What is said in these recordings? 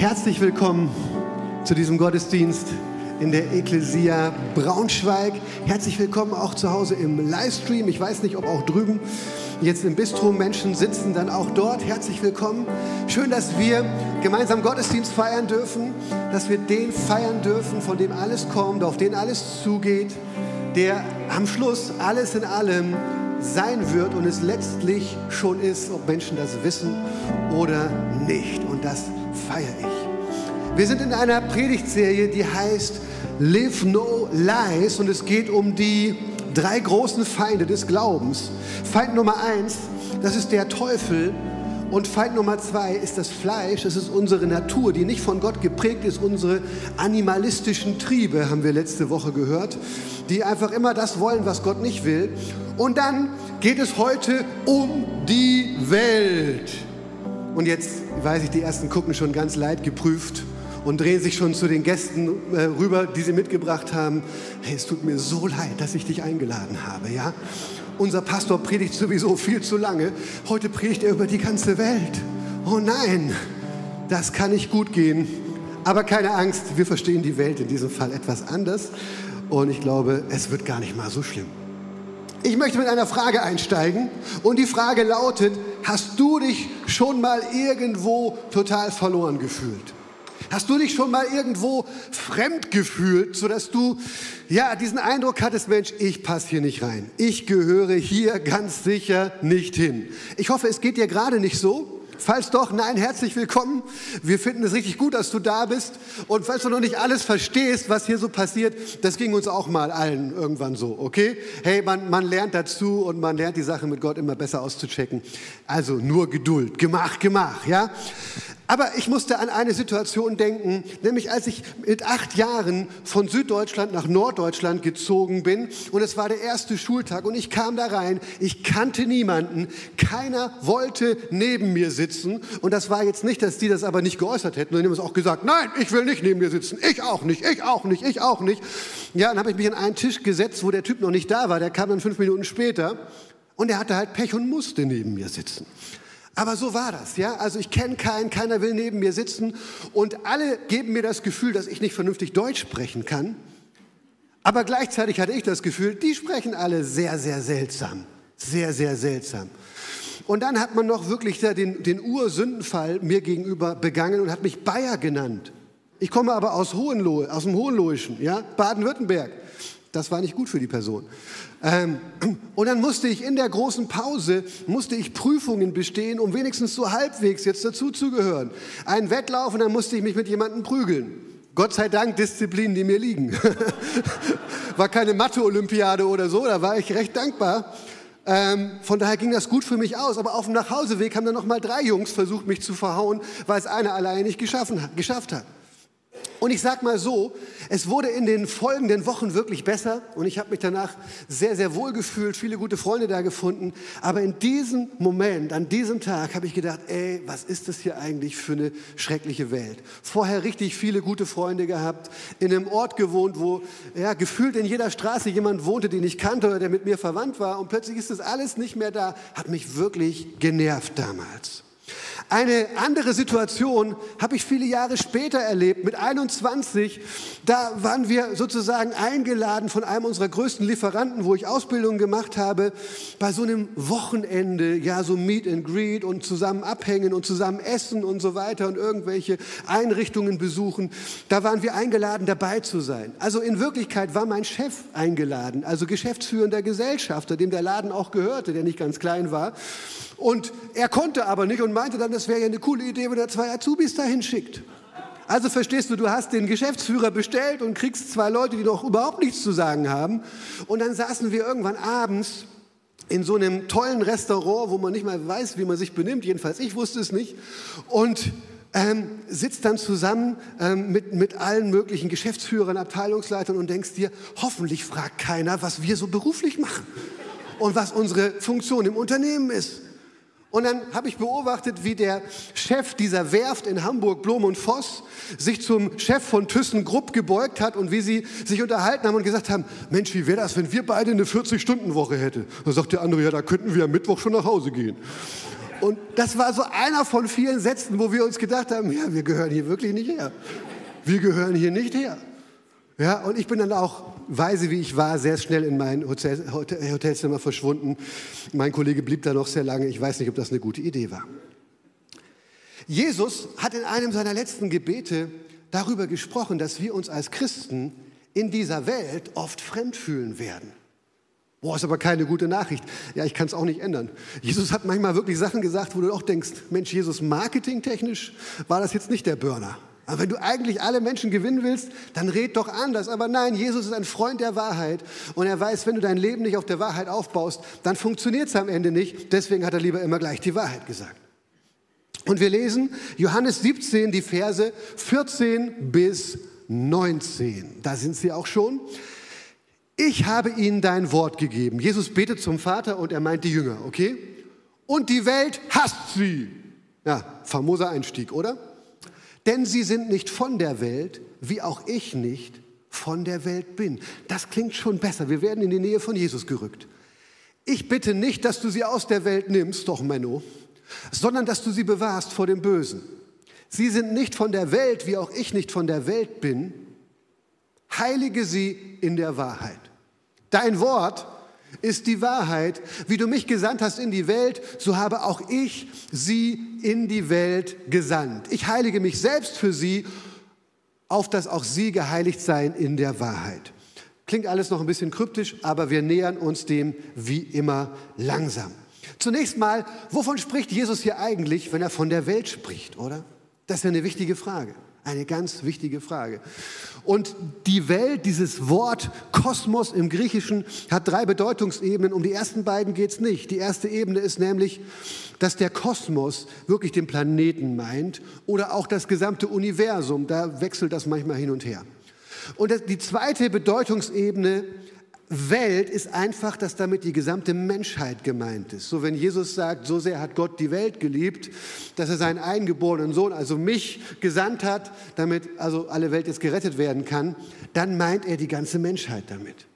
Herzlich willkommen zu diesem Gottesdienst in der Ekklesia Braunschweig. Herzlich willkommen auch zu Hause im Livestream. Ich weiß nicht, ob auch drüben jetzt im Bistro Menschen sitzen, dann auch dort. Herzlich willkommen. Schön, dass wir gemeinsam Gottesdienst feiern dürfen, dass wir den feiern dürfen, von dem alles kommt, auf den alles zugeht, der am Schluss alles in allem sein wird und es letztlich schon ist, ob Menschen das wissen oder nicht. Und das feiere ich. Wir sind in einer Predigtserie, die heißt Live No Lies und es geht um die drei großen Feinde des Glaubens. Feind Nummer eins, das ist der Teufel. Und Feind Nummer zwei ist das Fleisch, das ist unsere Natur, die nicht von Gott geprägt ist, unsere animalistischen Triebe, haben wir letzte Woche gehört, die einfach immer das wollen, was Gott nicht will. Und dann geht es heute um die Welt. Und jetzt weiß ich, die ersten gucken schon ganz leid geprüft und drehen sich schon zu den Gästen äh, rüber, die sie mitgebracht haben. Hey, es tut mir so leid, dass ich dich eingeladen habe, ja? Unser Pastor predigt sowieso viel zu lange. Heute predigt er über die ganze Welt. Oh nein, das kann nicht gut gehen. Aber keine Angst, wir verstehen die Welt in diesem Fall etwas anders. Und ich glaube, es wird gar nicht mal so schlimm. Ich möchte mit einer Frage einsteigen und die Frage lautet, hast du dich schon mal irgendwo total verloren gefühlt? Hast du dich schon mal irgendwo fremd gefühlt, sodass du ja diesen Eindruck hattest, Mensch, ich passe hier nicht rein. Ich gehöre hier ganz sicher nicht hin. Ich hoffe, es geht dir gerade nicht so. Falls doch, nein, herzlich willkommen. Wir finden es richtig gut, dass du da bist. Und falls du noch nicht alles verstehst, was hier so passiert, das ging uns auch mal allen irgendwann so, okay? Hey, man, man lernt dazu und man lernt die Sache mit Gott immer besser auszuchecken. Also nur Geduld. Gemach, gemach, ja? Aber ich musste an eine Situation denken, nämlich als ich mit acht Jahren von Süddeutschland nach Norddeutschland gezogen bin und es war der erste Schultag und ich kam da rein, ich kannte niemanden, keiner wollte neben mir sitzen. Und das war jetzt nicht, dass die das aber nicht geäußert hätten, sondern die haben es auch gesagt, nein, ich will nicht neben dir sitzen, ich auch nicht, ich auch nicht, ich auch nicht. Ja, dann habe ich mich an einen Tisch gesetzt, wo der Typ noch nicht da war, der kam dann fünf Minuten später. Und er hatte halt Pech und musste neben mir sitzen. Aber so war das, ja. Also ich kenne keinen, keiner will neben mir sitzen und alle geben mir das Gefühl, dass ich nicht vernünftig Deutsch sprechen kann. Aber gleichzeitig hatte ich das Gefühl, die sprechen alle sehr, sehr seltsam. Sehr, sehr seltsam. Und dann hat man noch wirklich den, den Ursündenfall mir gegenüber begangen und hat mich Bayer genannt. Ich komme aber aus Hohenlohe, aus dem Hohenlohischen, ja, Baden-Württemberg. Das war nicht gut für die Person. Ähm, und dann musste ich in der großen Pause, musste ich Prüfungen bestehen, um wenigstens so halbwegs jetzt dazuzugehören. Ein Wettlauf und dann musste ich mich mit jemandem prügeln. Gott sei Dank Disziplinen, die mir liegen. war keine Mathe-Olympiade oder so, da war ich recht dankbar. Ähm, von daher ging das gut für mich aus. Aber auf dem Nachhauseweg haben dann noch mal drei Jungs versucht, mich zu verhauen, weil es einer alleine nicht geschaffen, geschafft hat. Und ich sage mal so, es wurde in den folgenden Wochen wirklich besser und ich habe mich danach sehr, sehr wohl gefühlt, viele gute Freunde da gefunden. Aber in diesem Moment, an diesem Tag habe ich gedacht, ey, was ist das hier eigentlich für eine schreckliche Welt? Vorher richtig viele gute Freunde gehabt, in einem Ort gewohnt, wo ja, gefühlt in jeder Straße jemand wohnte, den ich kannte oder der mit mir verwandt war. Und plötzlich ist das alles nicht mehr da, hat mich wirklich genervt damals. Eine andere Situation habe ich viele Jahre später erlebt, mit 21. Da waren wir sozusagen eingeladen von einem unserer größten Lieferanten, wo ich Ausbildung gemacht habe, bei so einem Wochenende, ja, so Meet and Greet und zusammen abhängen und zusammen essen und so weiter und irgendwelche Einrichtungen besuchen. Da waren wir eingeladen, dabei zu sein. Also in Wirklichkeit war mein Chef eingeladen, also geschäftsführender Gesellschafter, dem der Laden auch gehörte, der nicht ganz klein war. Und er konnte aber nicht und meinte dann, das wäre ja eine coole Idee, wenn er zwei Azubis dahin schickt. Also verstehst du, du hast den Geschäftsführer bestellt und kriegst zwei Leute, die noch überhaupt nichts zu sagen haben. Und dann saßen wir irgendwann abends in so einem tollen Restaurant, wo man nicht mal weiß, wie man sich benimmt. Jedenfalls ich wusste es nicht. Und ähm, sitzt dann zusammen ähm, mit, mit allen möglichen Geschäftsführern, Abteilungsleitern und denkst dir, hoffentlich fragt keiner, was wir so beruflich machen und was unsere Funktion im Unternehmen ist. Und dann habe ich beobachtet, wie der Chef dieser Werft in Hamburg, Blom und Voss, sich zum Chef von ThyssenKrupp gebeugt hat und wie sie sich unterhalten haben und gesagt haben, Mensch, wie wäre das, wenn wir beide eine 40-Stunden-Woche hätten? Da sagt der andere, ja, da könnten wir am Mittwoch schon nach Hause gehen. Und das war so einer von vielen Sätzen, wo wir uns gedacht haben, ja, wir gehören hier wirklich nicht her. Wir gehören hier nicht her. Ja, und ich bin dann auch, weise wie ich war, sehr schnell in mein Hotel, Hotel, Hotelzimmer verschwunden. Mein Kollege blieb da noch sehr lange. Ich weiß nicht, ob das eine gute Idee war. Jesus hat in einem seiner letzten Gebete darüber gesprochen, dass wir uns als Christen in dieser Welt oft fremd fühlen werden. Boah, ist aber keine gute Nachricht. Ja, ich kann es auch nicht ändern. Jesus hat manchmal wirklich Sachen gesagt, wo du auch denkst, Mensch, Jesus, marketingtechnisch war das jetzt nicht der Burner. Aber wenn du eigentlich alle Menschen gewinnen willst, dann red doch anders. Aber nein, Jesus ist ein Freund der Wahrheit und er weiß, wenn du dein Leben nicht auf der Wahrheit aufbaust, dann funktioniert es am Ende nicht. Deswegen hat er lieber immer gleich die Wahrheit gesagt. Und wir lesen Johannes 17, die Verse 14 bis 19. Da sind sie auch schon. Ich habe ihnen dein Wort gegeben. Jesus betet zum Vater und er meint die Jünger, okay? Und die Welt hasst sie. Ja, famoser Einstieg, oder? Denn sie sind nicht von der Welt, wie auch ich nicht von der Welt bin. Das klingt schon besser. Wir werden in die Nähe von Jesus gerückt. Ich bitte nicht, dass du sie aus der Welt nimmst, doch Menno, sondern dass du sie bewahrst vor dem Bösen. Sie sind nicht von der Welt, wie auch ich nicht von der Welt bin. Heilige sie in der Wahrheit. Dein Wort ist die Wahrheit. Wie du mich gesandt hast in die Welt, so habe auch ich sie in die Welt gesandt. Ich heilige mich selbst für sie, auf dass auch sie geheiligt seien in der Wahrheit. Klingt alles noch ein bisschen kryptisch, aber wir nähern uns dem wie immer langsam. Zunächst mal, wovon spricht Jesus hier eigentlich, wenn er von der Welt spricht, oder? Das ist eine wichtige Frage. Eine ganz wichtige Frage. Und die Welt, dieses Wort Kosmos im Griechischen, hat drei Bedeutungsebenen. Um die ersten beiden geht es nicht. Die erste Ebene ist nämlich, dass der Kosmos wirklich den Planeten meint oder auch das gesamte Universum. Da wechselt das manchmal hin und her. Und die zweite Bedeutungsebene Welt ist einfach, dass damit die gesamte Menschheit gemeint ist. So wenn Jesus sagt, so sehr hat Gott die Welt geliebt, dass er seinen eingeborenen Sohn, also mich, gesandt hat, damit also alle Welt jetzt gerettet werden kann, dann meint er die ganze Menschheit damit.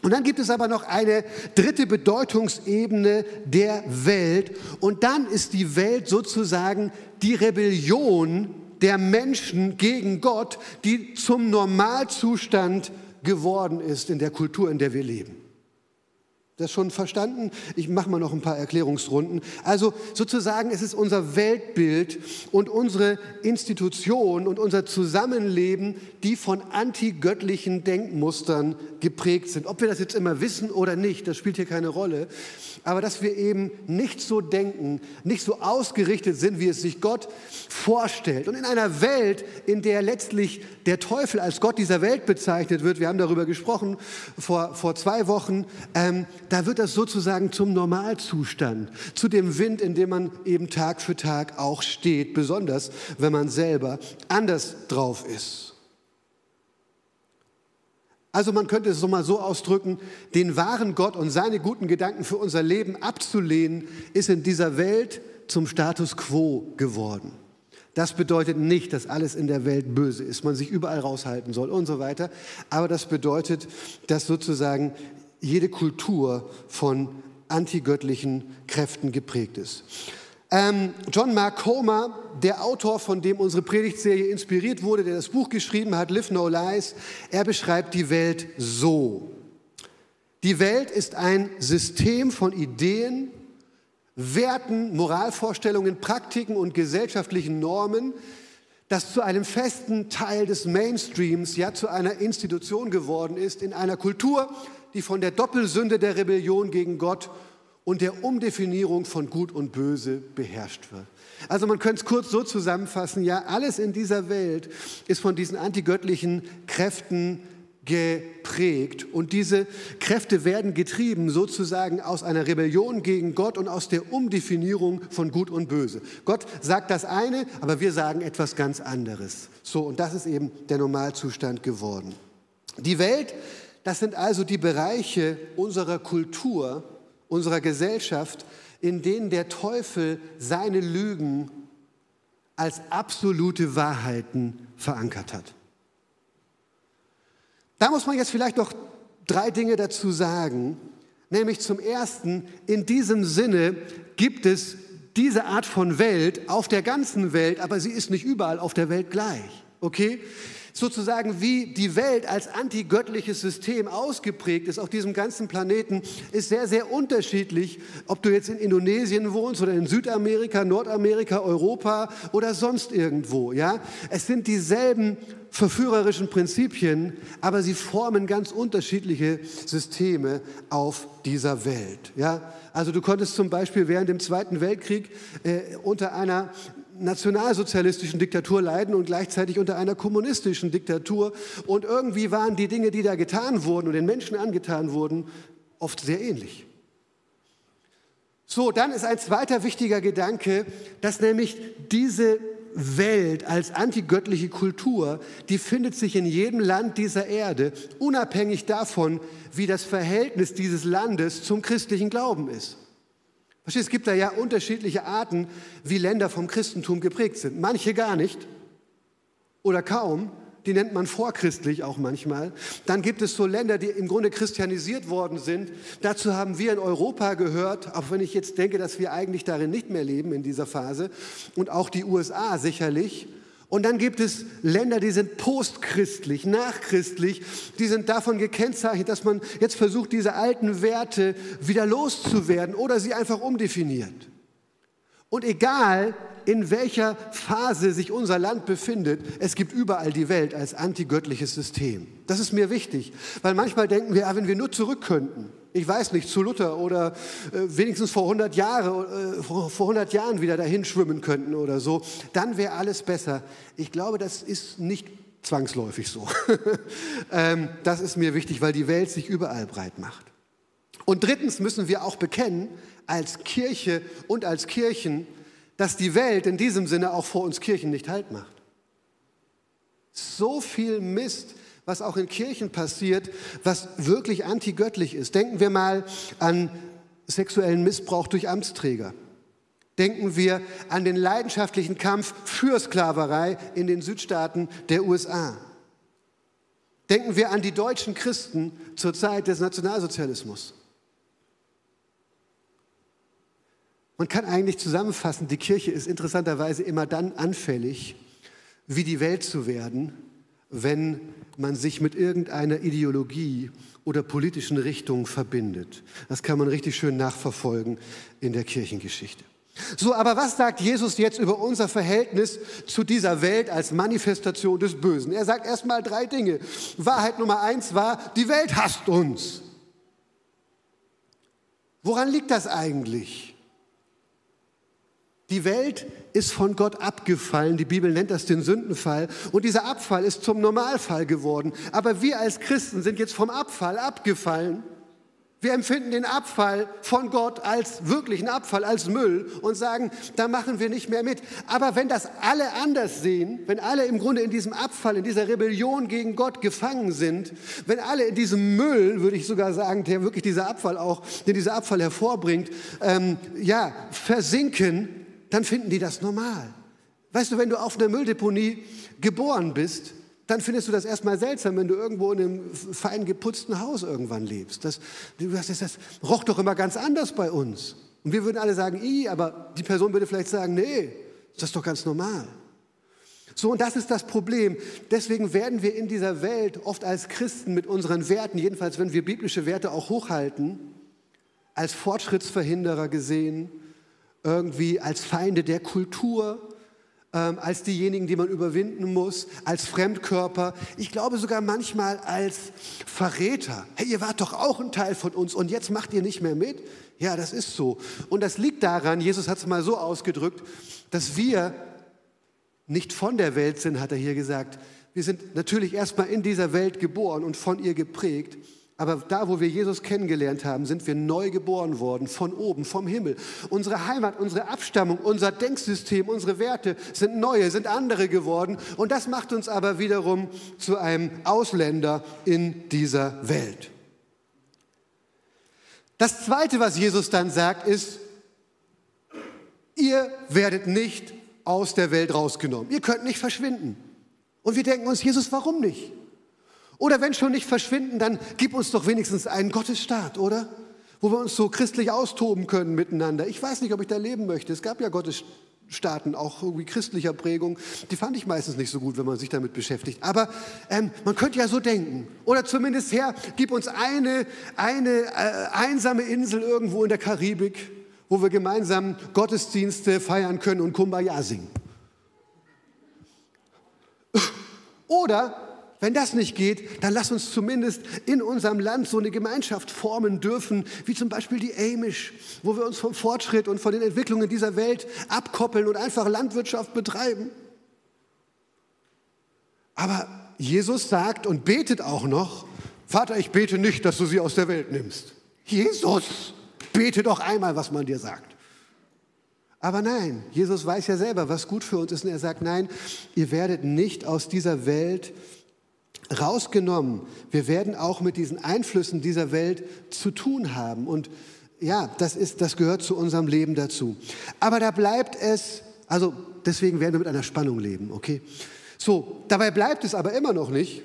Und dann gibt es aber noch eine dritte Bedeutungsebene der Welt. Und dann ist die Welt sozusagen die Rebellion der Menschen gegen Gott, die zum Normalzustand geworden ist in der Kultur, in der wir leben. Das schon verstanden? Ich mache mal noch ein paar Erklärungsrunden. Also sozusagen es ist unser Weltbild und unsere Institution und unser Zusammenleben, die von antigöttlichen Denkmustern geprägt sind. Ob wir das jetzt immer wissen oder nicht, das spielt hier keine Rolle. Aber dass wir eben nicht so denken, nicht so ausgerichtet sind, wie es sich Gott vorstellt. Und in einer Welt, in der letztlich der Teufel als Gott dieser Welt bezeichnet wird, wir haben darüber gesprochen vor, vor zwei Wochen, ähm, da wird das sozusagen zum Normalzustand, zu dem Wind, in dem man eben Tag für Tag auch steht, besonders wenn man selber anders drauf ist. Also man könnte es so mal so ausdrücken, den wahren Gott und seine guten Gedanken für unser Leben abzulehnen, ist in dieser Welt zum Status quo geworden. Das bedeutet nicht, dass alles in der Welt böse ist, man sich überall raushalten soll und so weiter. Aber das bedeutet, dass sozusagen jede Kultur von antigöttlichen Kräften geprägt ist. Ähm, John Mark Comer, der Autor, von dem unsere Predigtserie inspiriert wurde, der das Buch geschrieben hat, Live No Lies, er beschreibt die Welt so. Die Welt ist ein System von Ideen, Werten, Moralvorstellungen, Praktiken und gesellschaftlichen Normen, das zu einem festen Teil des Mainstreams, ja zu einer Institution geworden ist, in einer Kultur, die von der Doppelsünde der Rebellion gegen Gott und der Umdefinierung von Gut und Böse beherrscht wird. Also man könnte es kurz so zusammenfassen, ja, alles in dieser Welt ist von diesen antigöttlichen Kräften geprägt und diese Kräfte werden getrieben sozusagen aus einer Rebellion gegen Gott und aus der Umdefinierung von Gut und Böse. Gott sagt das eine, aber wir sagen etwas ganz anderes. So, und das ist eben der Normalzustand geworden. Die Welt das sind also die Bereiche unserer Kultur, unserer Gesellschaft, in denen der Teufel seine Lügen als absolute Wahrheiten verankert hat. Da muss man jetzt vielleicht noch drei Dinge dazu sagen. Nämlich zum Ersten, in diesem Sinne gibt es diese Art von Welt auf der ganzen Welt, aber sie ist nicht überall auf der Welt gleich. Okay? Sozusagen wie die Welt als antigöttliches System ausgeprägt ist auf diesem ganzen Planeten, ist sehr, sehr unterschiedlich, ob du jetzt in Indonesien wohnst oder in Südamerika, Nordamerika, Europa oder sonst irgendwo. Ja? Es sind dieselben verführerischen Prinzipien, aber sie formen ganz unterschiedliche Systeme auf dieser Welt. Ja? Also du konntest zum Beispiel während dem Zweiten Weltkrieg äh, unter einer nationalsozialistischen Diktatur leiden und gleichzeitig unter einer kommunistischen Diktatur. Und irgendwie waren die Dinge, die da getan wurden und den Menschen angetan wurden, oft sehr ähnlich. So, dann ist ein zweiter wichtiger Gedanke, dass nämlich diese Welt als antigöttliche Kultur, die findet sich in jedem Land dieser Erde, unabhängig davon, wie das Verhältnis dieses Landes zum christlichen Glauben ist. Verstehst, es gibt da ja unterschiedliche Arten, wie Länder vom Christentum geprägt sind. Manche gar nicht oder kaum, die nennt man vorchristlich auch manchmal. Dann gibt es so Länder, die im Grunde christianisiert worden sind. Dazu haben wir in Europa gehört, auch wenn ich jetzt denke, dass wir eigentlich darin nicht mehr leben in dieser Phase. Und auch die USA sicherlich. Und dann gibt es Länder, die sind postchristlich, nachchristlich, die sind davon gekennzeichnet, dass man jetzt versucht, diese alten Werte wieder loszuwerden oder sie einfach umdefiniert. Und egal, in welcher Phase sich unser Land befindet, es gibt überall die Welt als antigöttliches System. Das ist mir wichtig, weil manchmal denken wir, ah, wenn wir nur zurück könnten, ich weiß nicht, zu Luther oder äh, wenigstens vor 100, Jahre, äh, vor, vor 100 Jahren wieder dahin schwimmen könnten oder so, dann wäre alles besser. Ich glaube, das ist nicht zwangsläufig so. ähm, das ist mir wichtig, weil die Welt sich überall breit macht. Und drittens müssen wir auch bekennen, als Kirche und als Kirchen, dass die Welt in diesem Sinne auch vor uns Kirchen nicht Halt macht. So viel Mist, was auch in Kirchen passiert, was wirklich antigöttlich ist. Denken wir mal an sexuellen Missbrauch durch Amtsträger. Denken wir an den leidenschaftlichen Kampf für Sklaverei in den Südstaaten der USA. Denken wir an die deutschen Christen zur Zeit des Nationalsozialismus. Man kann eigentlich zusammenfassen, die Kirche ist interessanterweise immer dann anfällig, wie die Welt zu werden, wenn man sich mit irgendeiner Ideologie oder politischen Richtung verbindet. Das kann man richtig schön nachverfolgen in der Kirchengeschichte. So, aber was sagt Jesus jetzt über unser Verhältnis zu dieser Welt als Manifestation des Bösen? Er sagt erstmal drei Dinge. Wahrheit Nummer eins war, die Welt hasst uns. Woran liegt das eigentlich? Die Welt ist von Gott abgefallen. Die Bibel nennt das den Sündenfall. Und dieser Abfall ist zum Normalfall geworden. Aber wir als Christen sind jetzt vom Abfall abgefallen. Wir empfinden den Abfall von Gott als wirklichen Abfall, als Müll und sagen, da machen wir nicht mehr mit. Aber wenn das alle anders sehen, wenn alle im Grunde in diesem Abfall, in dieser Rebellion gegen Gott gefangen sind, wenn alle in diesem Müll, würde ich sogar sagen, der wirklich dieser Abfall auch, den dieser Abfall hervorbringt, ähm, ja, versinken, dann finden die das normal. Weißt du, wenn du auf einer Mülldeponie geboren bist, dann findest du das erstmal seltsam, wenn du irgendwo in einem fein geputzten Haus irgendwann lebst. Das, das, das roch doch immer ganz anders bei uns. Und wir würden alle sagen, i, aber die Person würde vielleicht sagen, nee, das ist doch ganz normal. So, und das ist das Problem. Deswegen werden wir in dieser Welt oft als Christen mit unseren Werten, jedenfalls wenn wir biblische Werte auch hochhalten, als Fortschrittsverhinderer gesehen, irgendwie als Feinde der Kultur, ähm, als diejenigen, die man überwinden muss, als Fremdkörper. Ich glaube sogar manchmal als Verräter. Hey, ihr wart doch auch ein Teil von uns und jetzt macht ihr nicht mehr mit. Ja, das ist so. Und das liegt daran, Jesus hat es mal so ausgedrückt, dass wir nicht von der Welt sind, hat er hier gesagt. Wir sind natürlich erstmal in dieser Welt geboren und von ihr geprägt. Aber da, wo wir Jesus kennengelernt haben, sind wir neu geboren worden, von oben, vom Himmel. Unsere Heimat, unsere Abstammung, unser Denksystem, unsere Werte sind neue, sind andere geworden. Und das macht uns aber wiederum zu einem Ausländer in dieser Welt. Das Zweite, was Jesus dann sagt, ist, ihr werdet nicht aus der Welt rausgenommen. Ihr könnt nicht verschwinden. Und wir denken uns, Jesus, warum nicht? Oder wenn schon nicht verschwinden, dann gib uns doch wenigstens einen Gottesstaat, oder? wo wir uns so christlich austoben können miteinander. Ich weiß nicht, ob ich da leben möchte. Es gab ja Gottesstaaten, auch irgendwie christlicher Prägung. Die fand ich meistens nicht so gut, wenn man sich damit beschäftigt. Aber ähm, man könnte ja so denken. Oder zumindest, Herr, gib uns eine, eine äh, einsame Insel irgendwo in der Karibik, wo wir gemeinsam Gottesdienste feiern können und Kumbaya singen. Oder wenn das nicht geht, dann lass uns zumindest in unserem Land so eine Gemeinschaft formen dürfen, wie zum Beispiel die Amish, wo wir uns vom Fortschritt und von den Entwicklungen dieser Welt abkoppeln und einfach Landwirtschaft betreiben. Aber Jesus sagt und betet auch noch, Vater, ich bete nicht, dass du sie aus der Welt nimmst. Jesus, bete doch einmal, was man dir sagt. Aber nein, Jesus weiß ja selber, was gut für uns ist. Und er sagt, nein, ihr werdet nicht aus dieser Welt rausgenommen. Wir werden auch mit diesen Einflüssen dieser Welt zu tun haben. Und ja, das, ist, das gehört zu unserem Leben dazu. Aber da bleibt es, also deswegen werden wir mit einer Spannung leben, okay? So, dabei bleibt es aber immer noch nicht.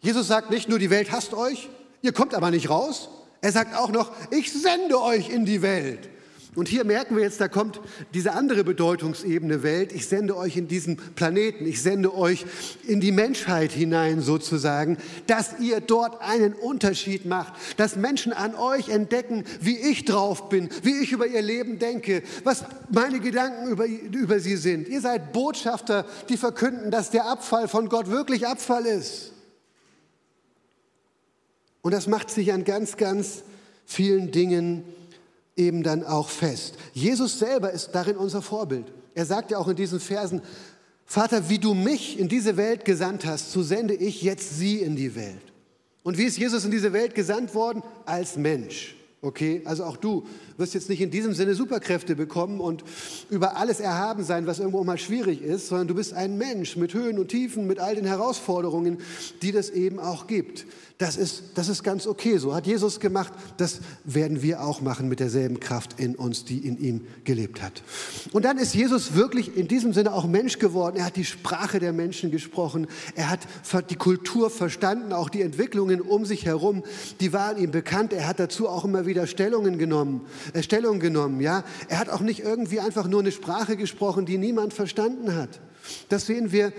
Jesus sagt nicht nur, die Welt hasst euch, ihr kommt aber nicht raus. Er sagt auch noch, ich sende euch in die Welt. Und hier merken wir jetzt, da kommt diese andere Bedeutungsebene Welt. Ich sende euch in diesen Planeten, ich sende euch in die Menschheit hinein sozusagen, dass ihr dort einen Unterschied macht, dass Menschen an euch entdecken, wie ich drauf bin, wie ich über ihr Leben denke, was meine Gedanken über, über sie sind. Ihr seid Botschafter, die verkünden, dass der Abfall von Gott wirklich Abfall ist. Und das macht sich an ganz, ganz vielen Dingen eben dann auch fest. Jesus selber ist darin unser Vorbild. Er sagt ja auch in diesen Versen, Vater, wie du mich in diese Welt gesandt hast, so sende ich jetzt sie in die Welt. Und wie ist Jesus in diese Welt gesandt worden? Als Mensch. Okay, also auch du wirst jetzt nicht in diesem Sinne Superkräfte bekommen und über alles erhaben sein, was irgendwo mal schwierig ist, sondern du bist ein Mensch mit Höhen und Tiefen, mit all den Herausforderungen, die das eben auch gibt. Das ist, das ist ganz okay. So hat Jesus gemacht. Das werden wir auch machen mit derselben Kraft in uns, die in ihm gelebt hat. Und dann ist Jesus wirklich in diesem Sinne auch Mensch geworden. Er hat die Sprache der Menschen gesprochen. Er hat die Kultur verstanden, auch die Entwicklungen um sich herum. Die waren ihm bekannt. Er hat dazu auch immer wieder Stellungen genommen, äh, Stellung genommen. Ja, er hat auch nicht irgendwie einfach nur eine Sprache gesprochen, die niemand verstanden hat. Das sehen wir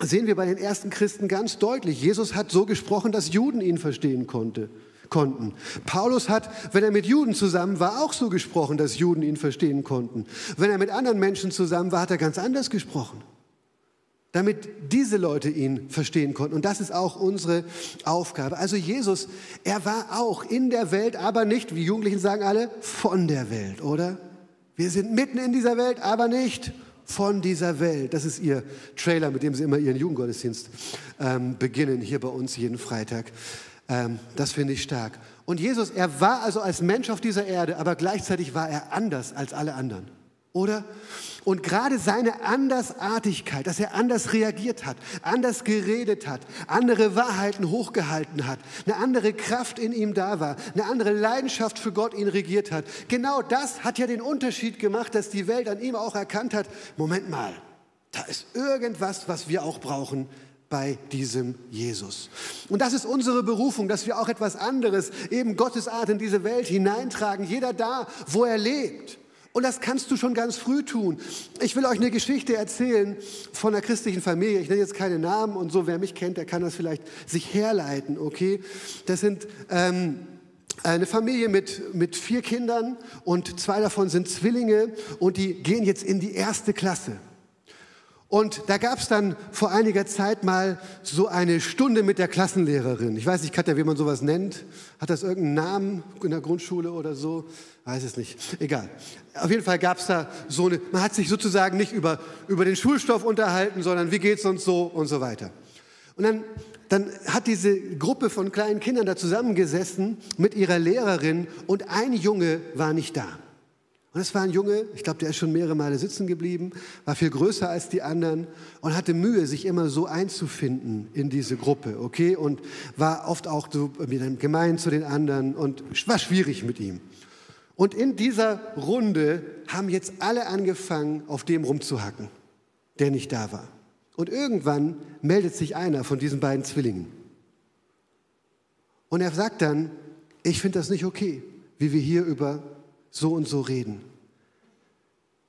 sehen wir bei den ersten Christen ganz deutlich. Jesus hat so gesprochen, dass Juden ihn verstehen konnte, konnten. Paulus hat, wenn er mit Juden zusammen war, auch so gesprochen, dass Juden ihn verstehen konnten. Wenn er mit anderen Menschen zusammen war, hat er ganz anders gesprochen, damit diese Leute ihn verstehen konnten. Und das ist auch unsere Aufgabe. Also Jesus, er war auch in der Welt, aber nicht, wie Jugendlichen sagen alle, von der Welt, oder? Wir sind mitten in dieser Welt, aber nicht von dieser Welt. Das ist ihr Trailer, mit dem sie immer ihren Jugendgottesdienst ähm, beginnen, hier bei uns jeden Freitag. Ähm, das finde ich stark. Und Jesus, er war also als Mensch auf dieser Erde, aber gleichzeitig war er anders als alle anderen oder? Und gerade seine Andersartigkeit, dass er anders reagiert hat, anders geredet hat, andere Wahrheiten hochgehalten hat, eine andere Kraft in ihm da war, eine andere Leidenschaft für Gott ihn regiert hat. Genau das hat ja den Unterschied gemacht, dass die Welt an ihm auch erkannt hat, Moment mal, da ist irgendwas, was wir auch brauchen bei diesem Jesus. Und das ist unsere Berufung, dass wir auch etwas anderes, eben Gottes Art in diese Welt hineintragen, jeder da, wo er lebt. Und das kannst du schon ganz früh tun. Ich will euch eine Geschichte erzählen von einer christlichen Familie. Ich nenne jetzt keine Namen und so. Wer mich kennt, der kann das vielleicht sich herleiten, okay? Das sind ähm, eine Familie mit, mit vier Kindern und zwei davon sind Zwillinge und die gehen jetzt in die erste Klasse. Und da gab es dann vor einiger Zeit mal so eine Stunde mit der Klassenlehrerin. Ich weiß nicht, Katja, wie man sowas nennt. Hat das irgendeinen Namen in der Grundschule oder so? Weiß es nicht. Egal. Auf jeden Fall gab es da so eine, man hat sich sozusagen nicht über, über den Schulstoff unterhalten, sondern wie geht es uns so und so weiter. Und dann, dann hat diese Gruppe von kleinen Kindern da zusammengesessen mit ihrer Lehrerin und ein Junge war nicht da. Und es war ein Junge, ich glaube, der ist schon mehrere Male sitzen geblieben, war viel größer als die anderen und hatte Mühe, sich immer so einzufinden in diese Gruppe, okay? Und war oft auch so gemein zu den anderen und war schwierig mit ihm. Und in dieser Runde haben jetzt alle angefangen, auf dem rumzuhacken, der nicht da war. Und irgendwann meldet sich einer von diesen beiden Zwillingen. Und er sagt dann, ich finde das nicht okay, wie wir hier über so und so reden.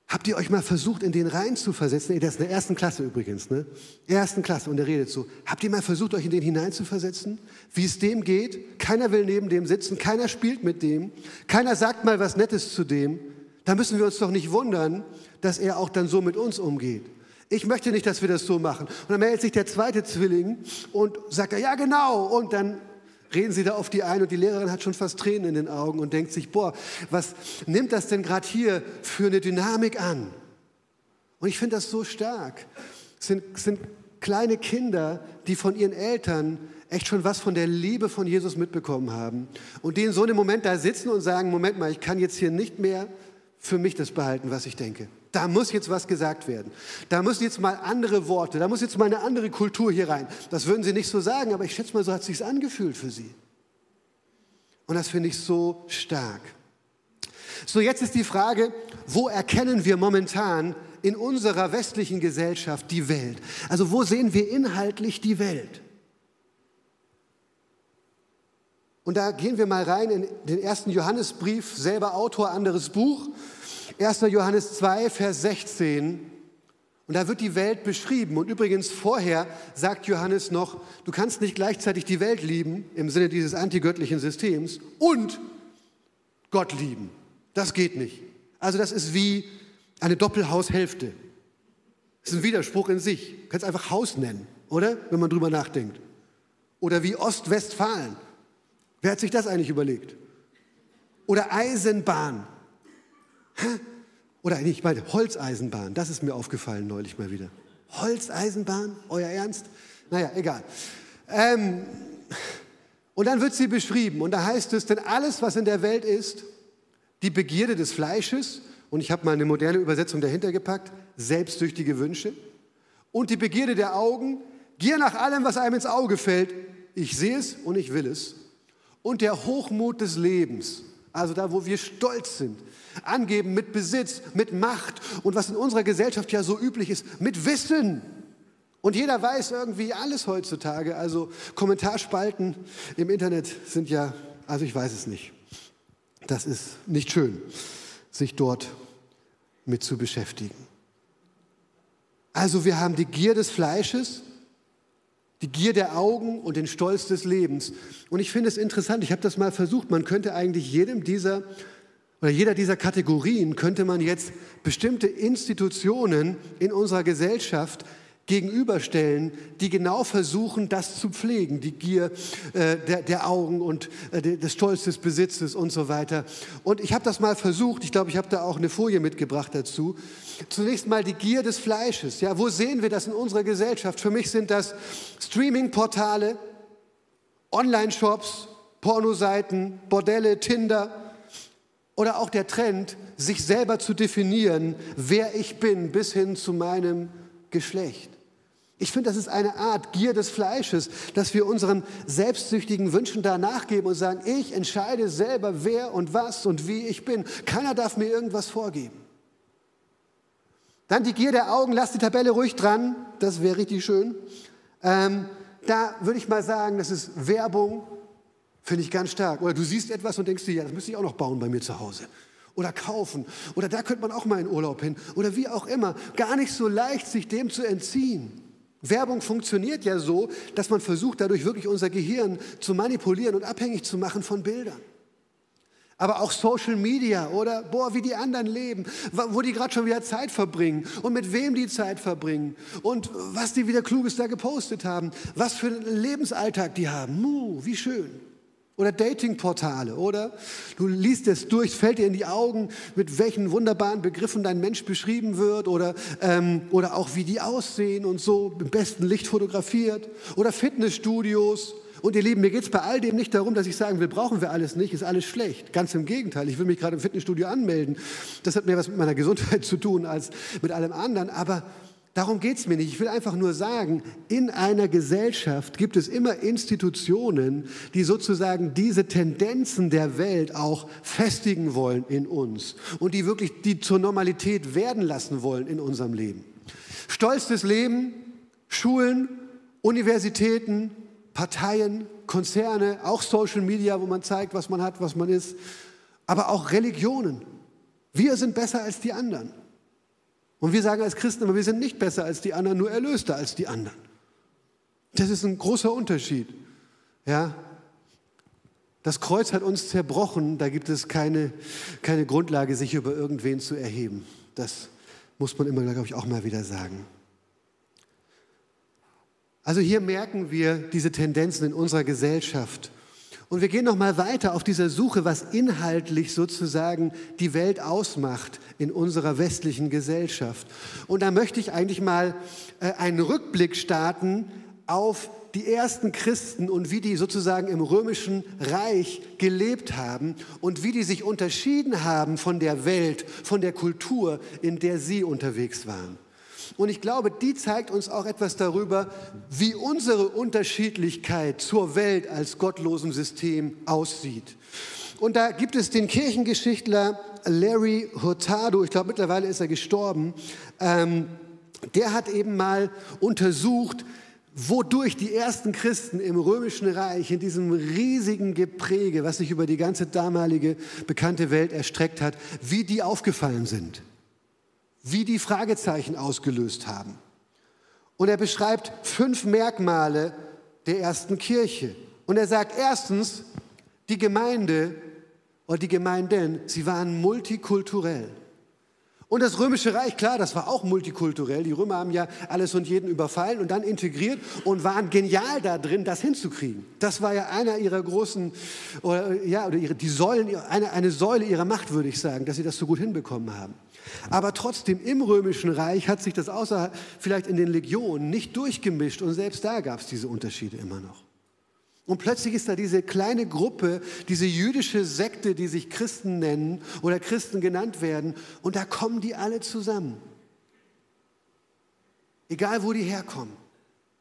Habt ihr euch mal versucht, in den Reihen zu versetzen? Der ist in der ersten Klasse übrigens, ne? Ersten Klasse und er redet so. Habt ihr mal versucht, euch in den hineinzuversetzen? Wie es dem geht? Keiner will neben dem sitzen, keiner spielt mit dem, keiner sagt mal was Nettes zu dem. Da müssen wir uns doch nicht wundern, dass er auch dann so mit uns umgeht. Ich möchte nicht, dass wir das so machen. Und dann meldet sich der zweite Zwilling und sagt, ja genau. Und dann reden sie da auf die ein und die Lehrerin hat schon fast Tränen in den Augen und denkt sich, boah, was nimmt das denn gerade hier für eine Dynamik an? Und ich finde das so stark. Es sind, sind kleine Kinder, die von ihren Eltern echt schon was von der Liebe von Jesus mitbekommen haben und die in so einem Moment da sitzen und sagen, Moment mal, ich kann jetzt hier nicht mehr für mich das behalten, was ich denke. Da muss jetzt was gesagt werden. Da müssen jetzt mal andere Worte, da muss jetzt mal eine andere Kultur hier rein. Das würden Sie nicht so sagen, aber ich schätze mal, so hat es sich angefühlt für Sie. Und das finde ich so stark. So, jetzt ist die Frage, wo erkennen wir momentan in unserer westlichen Gesellschaft die Welt? Also wo sehen wir inhaltlich die Welt? Und da gehen wir mal rein in den ersten Johannesbrief, selber Autor, anderes Buch. 1. Johannes 2, Vers 16. Und da wird die Welt beschrieben. Und übrigens vorher sagt Johannes noch, du kannst nicht gleichzeitig die Welt lieben im Sinne dieses antigöttlichen Systems und Gott lieben. Das geht nicht. Also das ist wie eine Doppelhaushälfte. Das ist ein Widerspruch in sich. Du kannst einfach Haus nennen, oder? Wenn man drüber nachdenkt. Oder wie Ostwestfalen. Wer hat sich das eigentlich überlegt? Oder Eisenbahn. Oder ich meine Holzeisenbahn, das ist mir aufgefallen neulich mal wieder. Holzeisenbahn, euer Ernst? Naja, egal. Ähm, und dann wird sie beschrieben und da heißt es, denn alles, was in der Welt ist, die Begierde des Fleisches, und ich habe mal eine moderne Übersetzung dahinter gepackt, selbstsüchtige Wünsche, und die Begierde der Augen, Gier nach allem, was einem ins Auge fällt, ich sehe es und ich will es, und der Hochmut des Lebens, also da, wo wir stolz sind, angeben mit Besitz, mit Macht und was in unserer Gesellschaft ja so üblich ist, mit Wissen. Und jeder weiß irgendwie alles heutzutage. Also Kommentarspalten im Internet sind ja, also ich weiß es nicht. Das ist nicht schön, sich dort mit zu beschäftigen. Also wir haben die Gier des Fleisches, die Gier der Augen und den Stolz des Lebens. Und ich finde es interessant, ich habe das mal versucht, man könnte eigentlich jedem dieser oder jeder dieser Kategorien könnte man jetzt bestimmte Institutionen in unserer Gesellschaft gegenüberstellen, die genau versuchen, das zu pflegen, die Gier äh, der, der, Augen und äh, des Stolz des Besitzes und so weiter. Und ich habe das mal versucht, ich glaube, ich habe da auch eine Folie mitgebracht dazu. Zunächst mal die Gier des Fleisches. Ja, wo sehen wir das in unserer Gesellschaft? Für mich sind das Streaming-Portale, Online-Shops, Pornoseiten, Bordelle, Tinder, oder auch der Trend, sich selber zu definieren, wer ich bin, bis hin zu meinem Geschlecht. Ich finde, das ist eine Art Gier des Fleisches, dass wir unseren selbstsüchtigen Wünschen da nachgeben und sagen, ich entscheide selber, wer und was und wie ich bin. Keiner darf mir irgendwas vorgeben. Dann die Gier der Augen, lass die Tabelle ruhig dran, das wäre richtig schön. Ähm, da würde ich mal sagen, das ist Werbung, Finde ich ganz stark. Oder du siehst etwas und denkst dir, ja, das müsste ich auch noch bauen bei mir zu Hause. Oder kaufen. Oder da könnte man auch mal in Urlaub hin. Oder wie auch immer. Gar nicht so leicht, sich dem zu entziehen. Werbung funktioniert ja so, dass man versucht, dadurch wirklich unser Gehirn zu manipulieren und abhängig zu machen von Bildern. Aber auch Social Media oder, boah, wie die anderen leben, wo die gerade schon wieder Zeit verbringen und mit wem die Zeit verbringen und was die wieder Kluges da gepostet haben, was für einen Lebensalltag die haben. Mu, wie schön. Oder Datingportale, oder? Du liest es durch, fällt dir in die Augen, mit welchen wunderbaren Begriffen dein Mensch beschrieben wird oder, ähm, oder auch wie die aussehen und so im besten Licht fotografiert. Oder Fitnessstudios. Und ihr Lieben, mir geht es bei all dem nicht darum, dass ich sagen will, brauchen wir alles nicht, ist alles schlecht. Ganz im Gegenteil, ich will mich gerade im Fitnessstudio anmelden. Das hat mehr was mit meiner Gesundheit zu tun als mit allem anderen. Aber Darum geht es mir nicht. Ich will einfach nur sagen, in einer Gesellschaft gibt es immer Institutionen, die sozusagen diese Tendenzen der Welt auch festigen wollen in uns und die wirklich die zur Normalität werden lassen wollen in unserem Leben. Stolz des Lebens, Schulen, Universitäten, Parteien, Konzerne, auch Social Media, wo man zeigt, was man hat, was man ist, aber auch Religionen. Wir sind besser als die anderen. Und wir sagen als Christen immer, wir sind nicht besser als die anderen, nur erlöster als die anderen. Das ist ein großer Unterschied. Ja? Das Kreuz hat uns zerbrochen, da gibt es keine, keine Grundlage, sich über irgendwen zu erheben. Das muss man immer, glaube ich, auch mal wieder sagen. Also hier merken wir diese Tendenzen in unserer Gesellschaft. Und wir gehen noch mal weiter auf dieser Suche, was inhaltlich sozusagen die Welt ausmacht in unserer westlichen Gesellschaft. Und da möchte ich eigentlich mal äh, einen Rückblick starten auf die ersten Christen und wie die sozusagen im römischen Reich gelebt haben und wie die sich unterschieden haben von der Welt, von der Kultur, in der sie unterwegs waren. Und ich glaube, die zeigt uns auch etwas darüber, wie unsere Unterschiedlichkeit zur Welt als gottlosem System aussieht. Und da gibt es den Kirchengeschichtler Larry Hurtado, ich glaube mittlerweile ist er gestorben, ähm, der hat eben mal untersucht, wodurch die ersten Christen im römischen Reich in diesem riesigen Gepräge, was sich über die ganze damalige bekannte Welt erstreckt hat, wie die aufgefallen sind, wie die Fragezeichen ausgelöst haben. Und er beschreibt fünf Merkmale der ersten Kirche. Und er sagt erstens, die Gemeinde oder die Gemeinden, sie waren multikulturell. Und das Römische Reich, klar, das war auch multikulturell. Die Römer haben ja alles und jeden überfallen und dann integriert und waren genial da drin, das hinzukriegen. Das war ja einer ihrer großen, oder, ja, oder ihre, die Säulen, eine, eine Säule ihrer Macht, würde ich sagen, dass sie das so gut hinbekommen haben. Aber trotzdem, im Römischen Reich hat sich das außer vielleicht in den Legionen nicht durchgemischt und selbst da gab es diese Unterschiede immer noch. Und plötzlich ist da diese kleine Gruppe, diese jüdische Sekte, die sich Christen nennen oder Christen genannt werden. Und da kommen die alle zusammen. Egal wo die herkommen.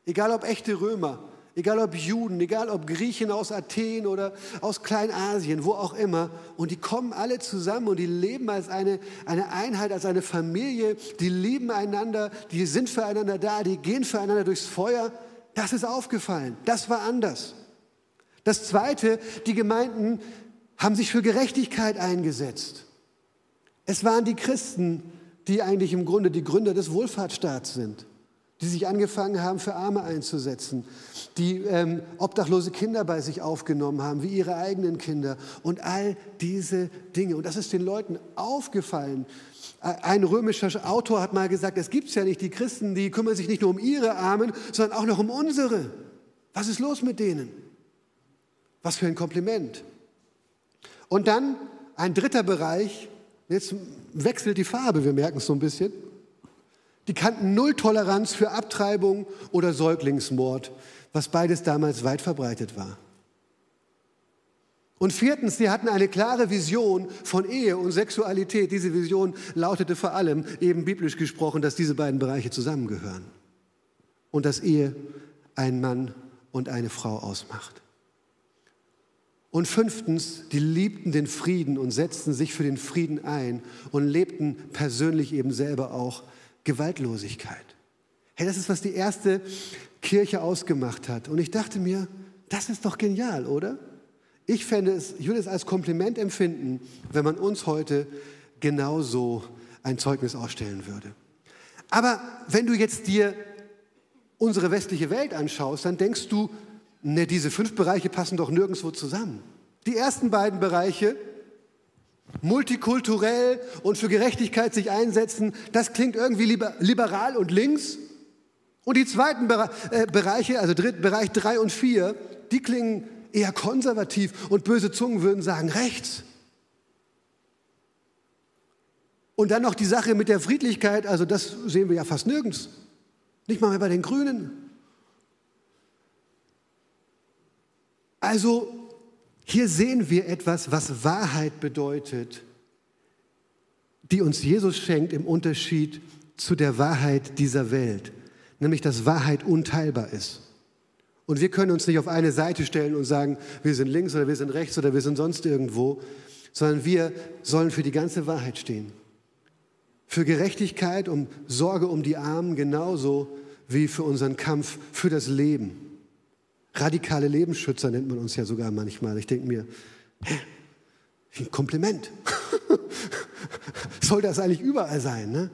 Egal ob echte Römer, egal ob Juden, egal ob Griechen aus Athen oder aus Kleinasien, wo auch immer. Und die kommen alle zusammen und die leben als eine, eine Einheit, als eine Familie. Die lieben einander, die sind füreinander da, die gehen füreinander durchs Feuer. Das ist aufgefallen. Das war anders. Das Zweite, die Gemeinden haben sich für Gerechtigkeit eingesetzt. Es waren die Christen, die eigentlich im Grunde die Gründer des Wohlfahrtsstaats sind, die sich angefangen haben, für Arme einzusetzen, die ähm, obdachlose Kinder bei sich aufgenommen haben, wie ihre eigenen Kinder und all diese Dinge. Und das ist den Leuten aufgefallen. Ein römischer Autor hat mal gesagt, es gibt ja nicht, die Christen, die kümmern sich nicht nur um ihre Armen, sondern auch noch um unsere. Was ist los mit denen? Was für ein Kompliment. Und dann ein dritter Bereich, jetzt wechselt die Farbe, wir merken es so ein bisschen. Die kannten Null Toleranz für Abtreibung oder Säuglingsmord, was beides damals weit verbreitet war. Und viertens, sie hatten eine klare Vision von Ehe und Sexualität. Diese Vision lautete vor allem, eben biblisch gesprochen, dass diese beiden Bereiche zusammengehören und dass Ehe ein Mann und eine Frau ausmacht. Und fünftens, die liebten den Frieden und setzten sich für den Frieden ein und lebten persönlich eben selber auch Gewaltlosigkeit. Hey, das ist, was die erste Kirche ausgemacht hat. Und ich dachte mir, das ist doch genial, oder? Ich fände es, ich würde es als Kompliment empfinden, wenn man uns heute genauso ein Zeugnis ausstellen würde. Aber wenn du jetzt dir unsere westliche Welt anschaust, dann denkst du, Ne, diese fünf Bereiche passen doch nirgendwo zusammen. Die ersten beiden Bereiche, multikulturell und für Gerechtigkeit sich einsetzen, das klingt irgendwie liberal und links. Und die zweiten äh, Bereiche, also Bereich drei und vier, die klingen eher konservativ und böse Zungen würden sagen rechts. Und dann noch die Sache mit der Friedlichkeit, also das sehen wir ja fast nirgends. Nicht mal mehr bei den Grünen. Also hier sehen wir etwas, was Wahrheit bedeutet, die uns Jesus schenkt im Unterschied zu der Wahrheit dieser Welt, nämlich dass Wahrheit unteilbar ist. Und wir können uns nicht auf eine Seite stellen und sagen, wir sind links oder wir sind rechts oder wir sind sonst irgendwo, sondern wir sollen für die ganze Wahrheit stehen. Für Gerechtigkeit, um Sorge um die Armen genauso wie für unseren Kampf für das Leben. Radikale Lebensschützer nennt man uns ja sogar manchmal. Ich denke mir, hä? Ein Kompliment. Soll das eigentlich überall sein? Ne?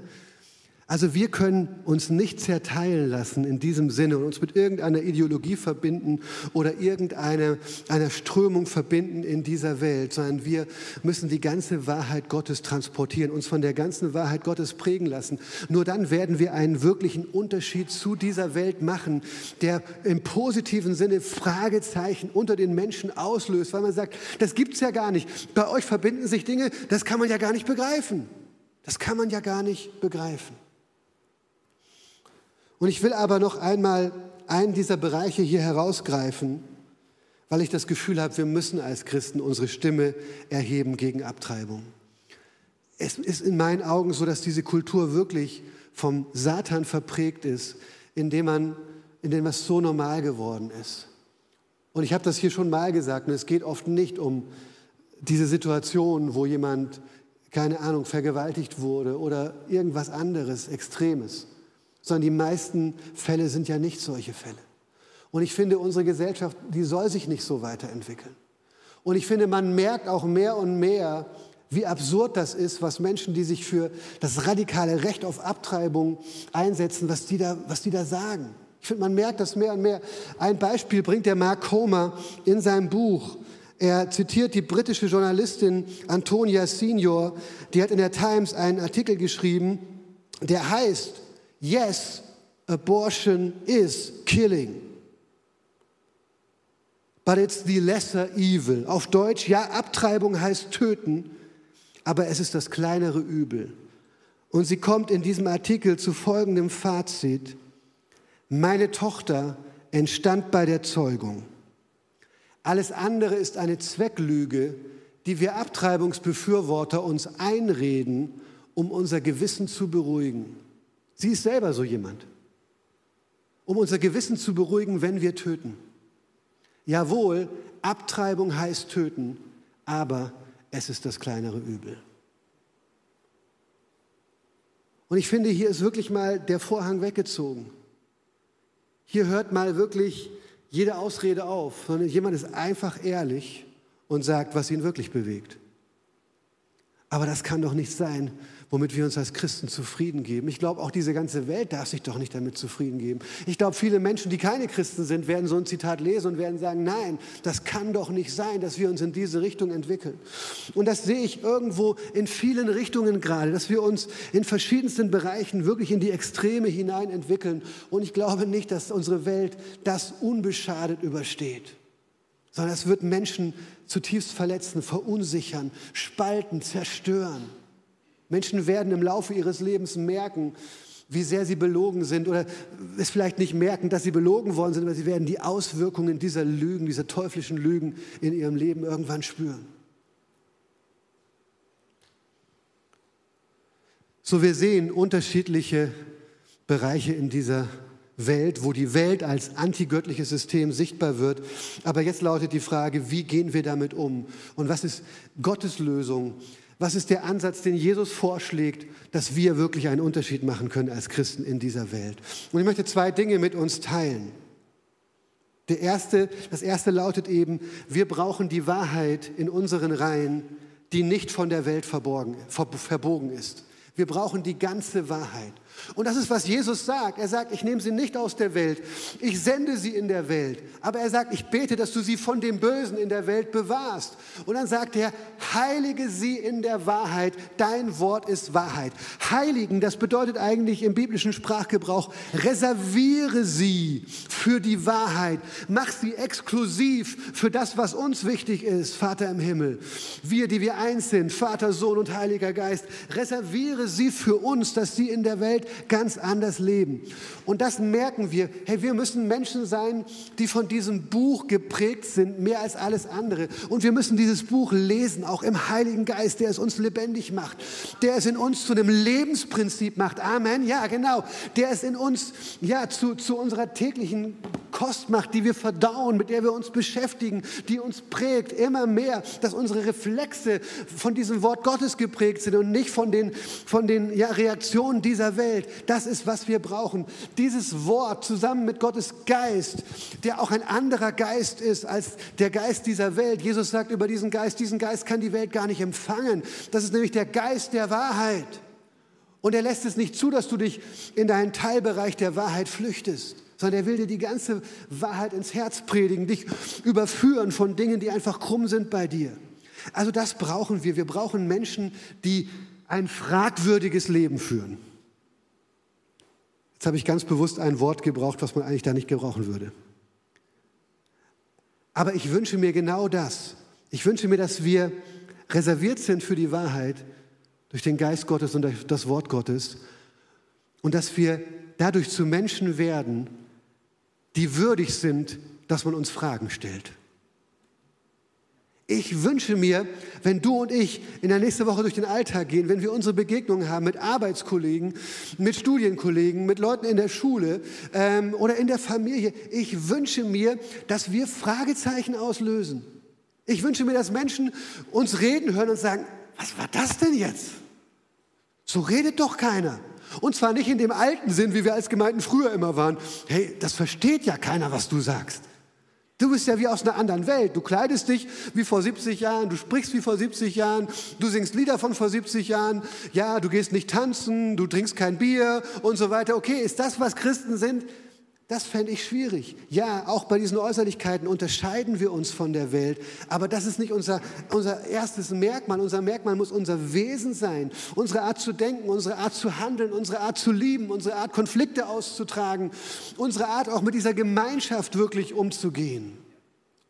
Also wir können uns nicht zerteilen lassen in diesem Sinne und uns mit irgendeiner Ideologie verbinden oder irgendeiner einer Strömung verbinden in dieser Welt, sondern wir müssen die ganze Wahrheit Gottes transportieren, uns von der ganzen Wahrheit Gottes prägen lassen. Nur dann werden wir einen wirklichen Unterschied zu dieser Welt machen, der im positiven Sinne Fragezeichen unter den Menschen auslöst, weil man sagt, das gibt's ja gar nicht. Bei euch verbinden sich Dinge, das kann man ja gar nicht begreifen. Das kann man ja gar nicht begreifen. Und ich will aber noch einmal einen dieser Bereiche hier herausgreifen, weil ich das Gefühl habe, wir müssen als Christen unsere Stimme erheben gegen Abtreibung. Es ist in meinen Augen so, dass diese Kultur wirklich vom Satan verprägt ist, indem man, indem es so normal geworden ist. Und ich habe das hier schon mal gesagt, und es geht oft nicht um diese Situation, wo jemand, keine Ahnung, vergewaltigt wurde oder irgendwas anderes, Extremes sondern die meisten Fälle sind ja nicht solche Fälle. Und ich finde, unsere Gesellschaft, die soll sich nicht so weiterentwickeln. Und ich finde, man merkt auch mehr und mehr, wie absurd das ist, was Menschen, die sich für das radikale Recht auf Abtreibung einsetzen, was die da, was die da sagen. Ich finde, man merkt das mehr und mehr. Ein Beispiel bringt der Mark Comer in seinem Buch. Er zitiert die britische Journalistin Antonia Senior, die hat in der Times einen Artikel geschrieben, der heißt, Yes, abortion is killing. But it's the lesser evil. Auf Deutsch, ja, Abtreibung heißt töten, aber es ist das kleinere Übel. Und sie kommt in diesem Artikel zu folgendem Fazit. Meine Tochter entstand bei der Zeugung. Alles andere ist eine Zwecklüge, die wir Abtreibungsbefürworter uns einreden, um unser Gewissen zu beruhigen. Sie ist selber so jemand, um unser Gewissen zu beruhigen, wenn wir töten. Jawohl, Abtreibung heißt töten, aber es ist das kleinere Übel. Und ich finde, hier ist wirklich mal der Vorhang weggezogen. Hier hört mal wirklich jede Ausrede auf, sondern jemand ist einfach ehrlich und sagt, was ihn wirklich bewegt. Aber das kann doch nicht sein, womit wir uns als Christen zufrieden geben. Ich glaube, auch diese ganze Welt darf sich doch nicht damit zufrieden geben. Ich glaube, viele Menschen, die keine Christen sind, werden so ein Zitat lesen und werden sagen, nein, das kann doch nicht sein, dass wir uns in diese Richtung entwickeln. Und das sehe ich irgendwo in vielen Richtungen gerade, dass wir uns in verschiedensten Bereichen wirklich in die Extreme hinein entwickeln. Und ich glaube nicht, dass unsere Welt das unbeschadet übersteht sondern es wird Menschen zutiefst verletzen, verunsichern, spalten, zerstören. Menschen werden im Laufe ihres Lebens merken, wie sehr sie belogen sind oder es vielleicht nicht merken, dass sie belogen worden sind, aber sie werden die Auswirkungen dieser Lügen, dieser teuflischen Lügen in ihrem Leben irgendwann spüren. So, wir sehen unterschiedliche Bereiche in dieser Welt, wo die Welt als antigöttliches System sichtbar wird. Aber jetzt lautet die Frage, wie gehen wir damit um? Und was ist Gottes Lösung was ist der Ansatz, den Jesus vorschlägt, dass wir wirklich einen Unterschied machen können als Christen in dieser Welt? Und ich möchte zwei Dinge mit uns teilen. Der erste, das erste lautet eben, wir brauchen die Wahrheit in unseren Reihen, die nicht von der Welt verborgen, verbogen ist. Wir brauchen die ganze Wahrheit. Und das ist, was Jesus sagt. Er sagt, ich nehme sie nicht aus der Welt, ich sende sie in der Welt. Aber er sagt, ich bete, dass du sie von dem Bösen in der Welt bewahrst. Und dann sagt er, heilige sie in der Wahrheit, dein Wort ist Wahrheit. Heiligen, das bedeutet eigentlich im biblischen Sprachgebrauch, reserviere sie für die Wahrheit. Mach sie exklusiv für das, was uns wichtig ist, Vater im Himmel. Wir, die wir eins sind, Vater, Sohn und Heiliger Geist, reserviere sie für uns, dass sie in der Welt Welt ganz anders leben. Und das merken wir. Hey, wir müssen Menschen sein, die von diesem Buch geprägt sind, mehr als alles andere. Und wir müssen dieses Buch lesen, auch im Heiligen Geist, der es uns lebendig macht, der es in uns zu einem Lebensprinzip macht. Amen. Ja, genau. Der es in uns, ja, zu, zu unserer täglichen Kost macht, die wir verdauen, mit der wir uns beschäftigen, die uns prägt, immer mehr, dass unsere Reflexe von diesem Wort Gottes geprägt sind und nicht von den, von den ja, Reaktionen dieser Welt. Das ist, was wir brauchen. Dieses Wort zusammen mit Gottes Geist, der auch ein anderer Geist ist als der Geist dieser Welt. Jesus sagt über diesen Geist, diesen Geist kann die Welt gar nicht empfangen. Das ist nämlich der Geist der Wahrheit. Und er lässt es nicht zu, dass du dich in deinen Teilbereich der Wahrheit flüchtest, sondern er will dir die ganze Wahrheit ins Herz predigen, dich überführen von Dingen, die einfach krumm sind bei dir. Also das brauchen wir. Wir brauchen Menschen, die ein fragwürdiges Leben führen. Jetzt habe ich ganz bewusst ein Wort gebraucht, was man eigentlich da nicht gebrauchen würde. Aber ich wünsche mir genau das. Ich wünsche mir, dass wir reserviert sind für die Wahrheit durch den Geist Gottes und durch das Wort Gottes und dass wir dadurch zu Menschen werden, die würdig sind, dass man uns Fragen stellt. Ich wünsche mir, wenn du und ich in der nächsten Woche durch den Alltag gehen, wenn wir unsere Begegnungen haben mit Arbeitskollegen, mit Studienkollegen, mit Leuten in der Schule ähm, oder in der Familie, ich wünsche mir, dass wir Fragezeichen auslösen. Ich wünsche mir, dass Menschen uns reden hören und sagen, was war das denn jetzt? So redet doch keiner. Und zwar nicht in dem alten Sinn, wie wir als Gemeinden früher immer waren. Hey, das versteht ja keiner, was du sagst. Du bist ja wie aus einer anderen Welt. Du kleidest dich wie vor 70 Jahren, du sprichst wie vor 70 Jahren, du singst Lieder von vor 70 Jahren. Ja, du gehst nicht tanzen, du trinkst kein Bier und so weiter. Okay, ist das, was Christen sind? Das fände ich schwierig. Ja, auch bei diesen Äußerlichkeiten unterscheiden wir uns von der Welt, aber das ist nicht unser, unser erstes Merkmal. Unser Merkmal muss unser Wesen sein, unsere Art zu denken, unsere Art zu handeln, unsere Art zu lieben, unsere Art Konflikte auszutragen, unsere Art auch mit dieser Gemeinschaft wirklich umzugehen.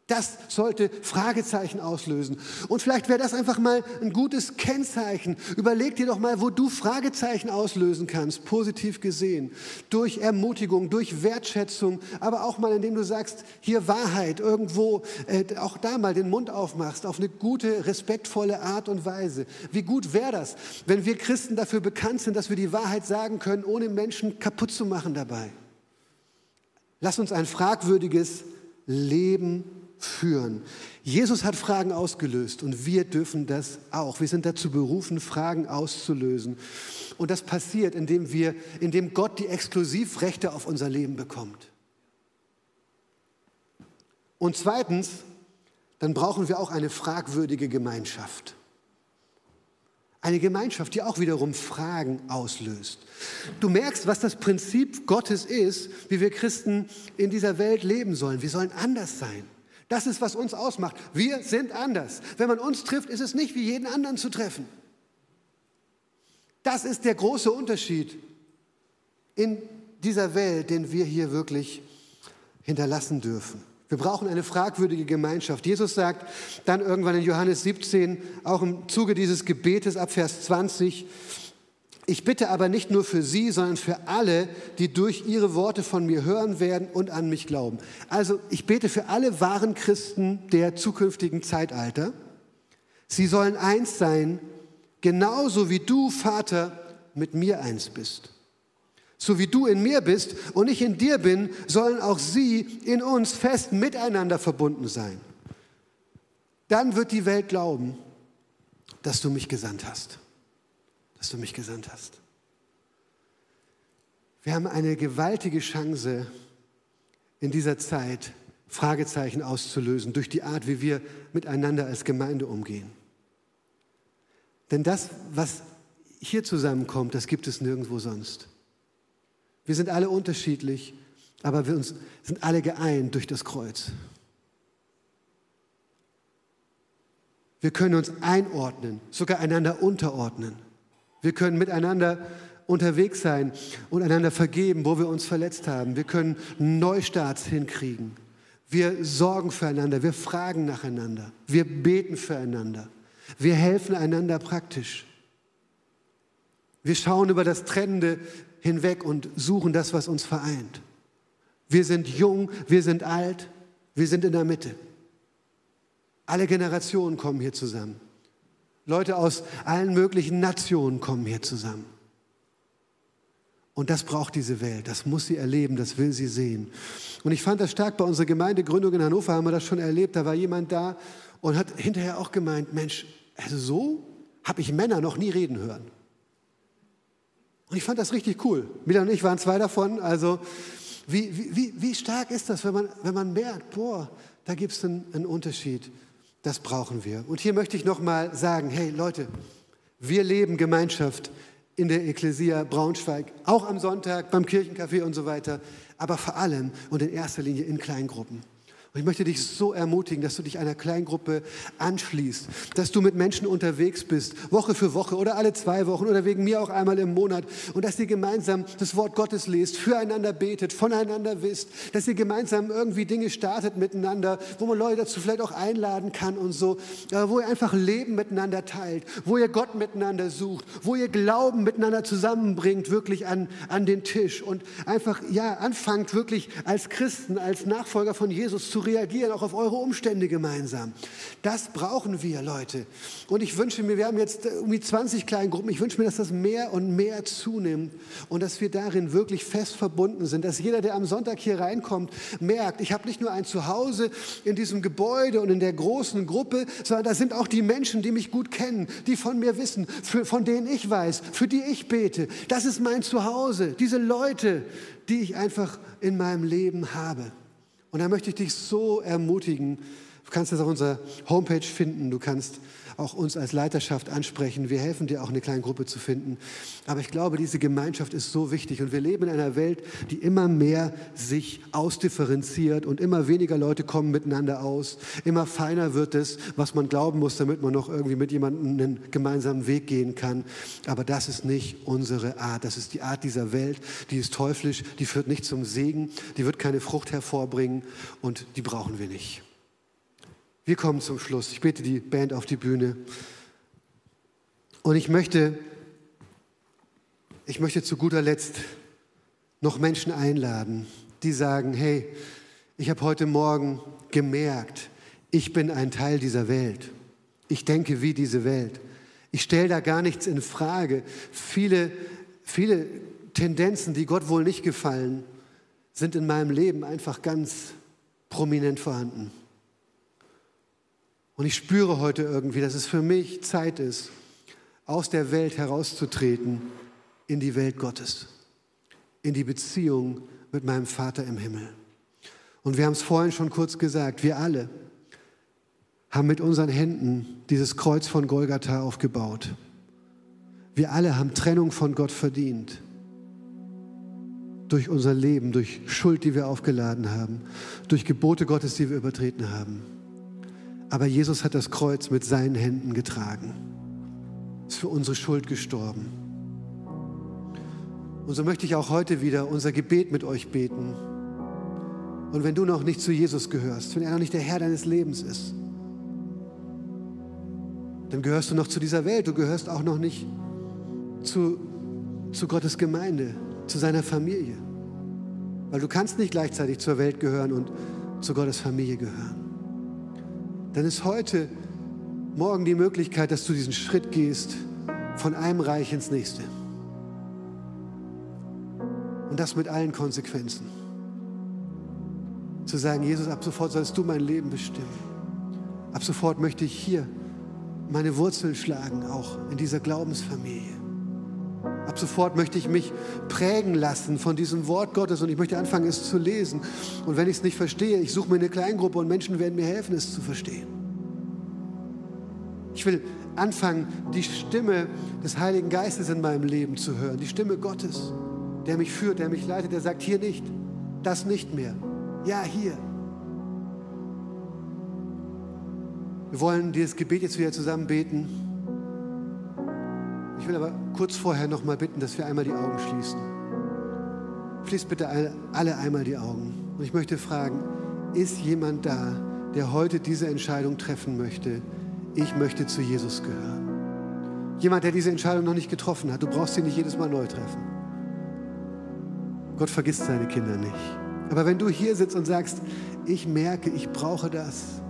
Das sollte Fragezeichen auslösen. Und vielleicht wäre das einfach mal ein gutes Kennzeichen. Überleg dir doch mal, wo du Fragezeichen auslösen kannst, positiv gesehen. Durch Ermutigung, durch Wertschätzung, aber auch mal, indem du sagst, hier Wahrheit, irgendwo äh, auch da mal den Mund aufmachst, auf eine gute, respektvolle Art und Weise. Wie gut wäre das, wenn wir Christen dafür bekannt sind, dass wir die Wahrheit sagen können, ohne Menschen kaputt zu machen dabei. Lass uns ein fragwürdiges Leben führen. Jesus hat Fragen ausgelöst und wir dürfen das auch. Wir sind dazu berufen, Fragen auszulösen. Und das passiert, indem, wir, indem Gott die Exklusivrechte auf unser Leben bekommt. Und zweitens, dann brauchen wir auch eine fragwürdige Gemeinschaft. Eine Gemeinschaft, die auch wiederum Fragen auslöst. Du merkst, was das Prinzip Gottes ist, wie wir Christen in dieser Welt leben sollen. Wir sollen anders sein. Das ist, was uns ausmacht. Wir sind anders. Wenn man uns trifft, ist es nicht wie jeden anderen zu treffen. Das ist der große Unterschied in dieser Welt, den wir hier wirklich hinterlassen dürfen. Wir brauchen eine fragwürdige Gemeinschaft. Jesus sagt dann irgendwann in Johannes 17, auch im Zuge dieses Gebetes ab Vers 20, ich bitte aber nicht nur für Sie, sondern für alle, die durch Ihre Worte von mir hören werden und an mich glauben. Also ich bete für alle wahren Christen der zukünftigen Zeitalter. Sie sollen eins sein, genauso wie du, Vater, mit mir eins bist. So wie du in mir bist und ich in dir bin, sollen auch sie in uns fest miteinander verbunden sein. Dann wird die Welt glauben, dass du mich gesandt hast dass du mich gesandt hast. Wir haben eine gewaltige Chance in dieser Zeit, Fragezeichen auszulösen durch die Art, wie wir miteinander als Gemeinde umgehen. Denn das, was hier zusammenkommt, das gibt es nirgendwo sonst. Wir sind alle unterschiedlich, aber wir uns, sind alle geeint durch das Kreuz. Wir können uns einordnen, sogar einander unterordnen. Wir können miteinander unterwegs sein und einander vergeben, wo wir uns verletzt haben. Wir können Neustarts hinkriegen. Wir sorgen füreinander, wir fragen nacheinander, wir beten füreinander, wir helfen einander praktisch. Wir schauen über das Trennende hinweg und suchen das, was uns vereint. Wir sind jung, wir sind alt, wir sind in der Mitte. Alle Generationen kommen hier zusammen. Leute aus allen möglichen Nationen kommen hier zusammen. Und das braucht diese Welt, das muss sie erleben, das will sie sehen. Und ich fand das stark bei unserer Gemeindegründung in Hannover, haben wir das schon erlebt. Da war jemand da und hat hinterher auch gemeint, Mensch, also so habe ich Männer noch nie reden hören. Und ich fand das richtig cool. Mila und ich waren zwei davon. Also wie, wie, wie stark ist das, wenn man, wenn man merkt, boah, da gibt es einen, einen Unterschied. Das brauchen wir. Und hier möchte ich nochmal sagen, hey Leute, wir leben Gemeinschaft in der Ekklesia Braunschweig, auch am Sonntag beim Kirchencafé und so weiter, aber vor allem und in erster Linie in Kleingruppen. Und ich möchte dich so ermutigen, dass du dich einer Kleingruppe anschließt, dass du mit Menschen unterwegs bist, Woche für Woche oder alle zwei Wochen oder wegen mir auch einmal im Monat und dass ihr gemeinsam das Wort Gottes lest, füreinander betet, voneinander wisst, dass ihr gemeinsam irgendwie Dinge startet miteinander, wo man Leute dazu vielleicht auch einladen kann und so, äh, wo ihr einfach Leben miteinander teilt, wo ihr Gott miteinander sucht, wo ihr Glauben miteinander zusammenbringt, wirklich an, an den Tisch und einfach, ja, anfangt wirklich als Christen, als Nachfolger von Jesus zu reagieren, auch auf eure Umstände gemeinsam. Das brauchen wir, Leute. Und ich wünsche mir, wir haben jetzt irgendwie 20 Kleingruppen, ich wünsche mir, dass das mehr und mehr zunimmt und dass wir darin wirklich fest verbunden sind, dass jeder, der am Sonntag hier reinkommt, merkt, ich habe nicht nur ein Zuhause in diesem Gebäude und in der großen Gruppe, sondern da sind auch die Menschen, die mich gut kennen, die von mir wissen, für, von denen ich weiß, für die ich bete. Das ist mein Zuhause, diese Leute, die ich einfach in meinem Leben habe. Und da möchte ich dich so ermutigen. Du kannst das auf unserer Homepage finden. Du kannst auch uns als Leiterschaft ansprechen. Wir helfen dir auch eine kleine Gruppe zu finden. Aber ich glaube, diese Gemeinschaft ist so wichtig. Und wir leben in einer Welt, die immer mehr sich ausdifferenziert und immer weniger Leute kommen miteinander aus. Immer feiner wird es, was man glauben muss, damit man noch irgendwie mit jemandem einen gemeinsamen Weg gehen kann. Aber das ist nicht unsere Art. Das ist die Art dieser Welt. Die ist teuflisch. Die führt nicht zum Segen. Die wird keine Frucht hervorbringen. Und die brauchen wir nicht. Wir kommen zum Schluss. Ich bitte die Band auf die Bühne. Und ich möchte, ich möchte zu guter Letzt noch Menschen einladen, die sagen, hey, ich habe heute Morgen gemerkt, ich bin ein Teil dieser Welt. Ich denke wie diese Welt. Ich stelle da gar nichts in Frage. Viele, viele Tendenzen, die Gott wohl nicht gefallen, sind in meinem Leben einfach ganz prominent vorhanden. Und ich spüre heute irgendwie, dass es für mich Zeit ist, aus der Welt herauszutreten in die Welt Gottes, in die Beziehung mit meinem Vater im Himmel. Und wir haben es vorhin schon kurz gesagt, wir alle haben mit unseren Händen dieses Kreuz von Golgatha aufgebaut. Wir alle haben Trennung von Gott verdient. Durch unser Leben, durch Schuld, die wir aufgeladen haben, durch Gebote Gottes, die wir übertreten haben. Aber Jesus hat das Kreuz mit seinen Händen getragen, ist für unsere Schuld gestorben. Und so möchte ich auch heute wieder unser Gebet mit euch beten. Und wenn du noch nicht zu Jesus gehörst, wenn er noch nicht der Herr deines Lebens ist, dann gehörst du noch zu dieser Welt. Du gehörst auch noch nicht zu, zu Gottes Gemeinde, zu seiner Familie. Weil du kannst nicht gleichzeitig zur Welt gehören und zu Gottes Familie gehören dann ist heute Morgen die Möglichkeit, dass du diesen Schritt gehst von einem Reich ins nächste. Und das mit allen Konsequenzen. Zu sagen, Jesus, ab sofort sollst du mein Leben bestimmen. Ab sofort möchte ich hier meine Wurzeln schlagen, auch in dieser Glaubensfamilie. Ab sofort möchte ich mich prägen lassen von diesem Wort Gottes und ich möchte anfangen, es zu lesen. Und wenn ich es nicht verstehe, ich suche mir eine Kleingruppe und Menschen werden mir helfen, es zu verstehen. Ich will anfangen, die Stimme des Heiligen Geistes in meinem Leben zu hören, die Stimme Gottes, der mich führt, der mich leitet, der sagt, hier nicht, das nicht mehr. Ja, hier. Wir wollen dieses Gebet jetzt wieder zusammen beten. Ich will aber kurz vorher noch mal bitten, dass wir einmal die Augen schließen. Schließt bitte alle einmal die Augen. Und ich möchte fragen, ist jemand da, der heute diese Entscheidung treffen möchte? Ich möchte zu Jesus gehören. Jemand, der diese Entscheidung noch nicht getroffen hat. Du brauchst sie nicht jedes Mal neu treffen. Gott vergisst seine Kinder nicht. Aber wenn du hier sitzt und sagst, ich merke, ich brauche das.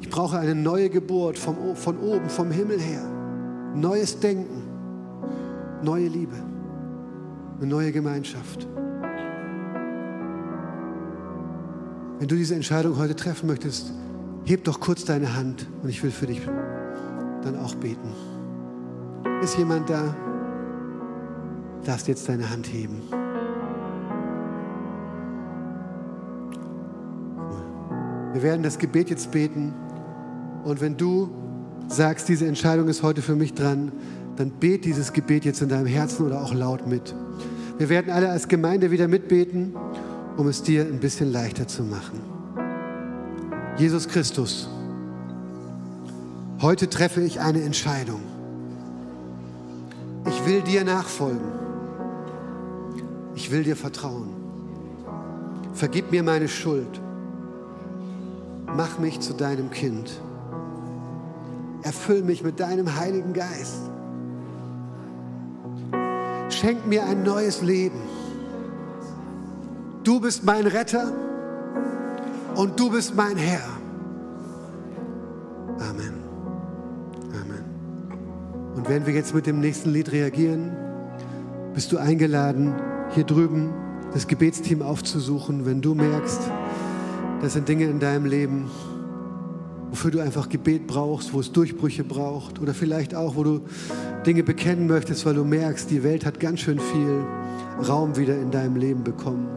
Ich brauche eine neue Geburt vom, von oben, vom Himmel her neues Denken, neue Liebe, eine neue Gemeinschaft. Wenn du diese Entscheidung heute treffen möchtest, heb doch kurz deine Hand und ich will für dich dann auch beten. Ist jemand da? Darfst jetzt deine Hand heben. Wir werden das Gebet jetzt beten. Und wenn du sagst, diese Entscheidung ist heute für mich dran, dann bet dieses Gebet jetzt in deinem Herzen oder auch laut mit. Wir werden alle als Gemeinde wieder mitbeten, um es dir ein bisschen leichter zu machen. Jesus Christus, heute treffe ich eine Entscheidung. Ich will dir nachfolgen. Ich will dir vertrauen. Vergib mir meine Schuld. Mach mich zu deinem Kind. Erfüll mich mit deinem Heiligen Geist. Schenk mir ein neues Leben. Du bist mein Retter und du bist mein Herr. Amen. Amen. Und wenn wir jetzt mit dem nächsten Lied reagieren, bist du eingeladen, hier drüben das Gebetsteam aufzusuchen, wenn du merkst, das sind Dinge in deinem Leben, wofür du einfach Gebet brauchst, wo es Durchbrüche braucht oder vielleicht auch, wo du Dinge bekennen möchtest, weil du merkst, die Welt hat ganz schön viel Raum wieder in deinem Leben bekommen.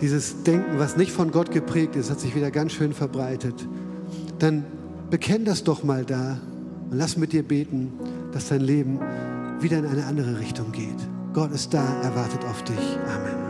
Dieses Denken, was nicht von Gott geprägt ist, hat sich wieder ganz schön verbreitet. Dann bekenn das doch mal da und lass mit dir beten, dass dein Leben wieder in eine andere Richtung geht. Gott ist da, er wartet auf dich. Amen.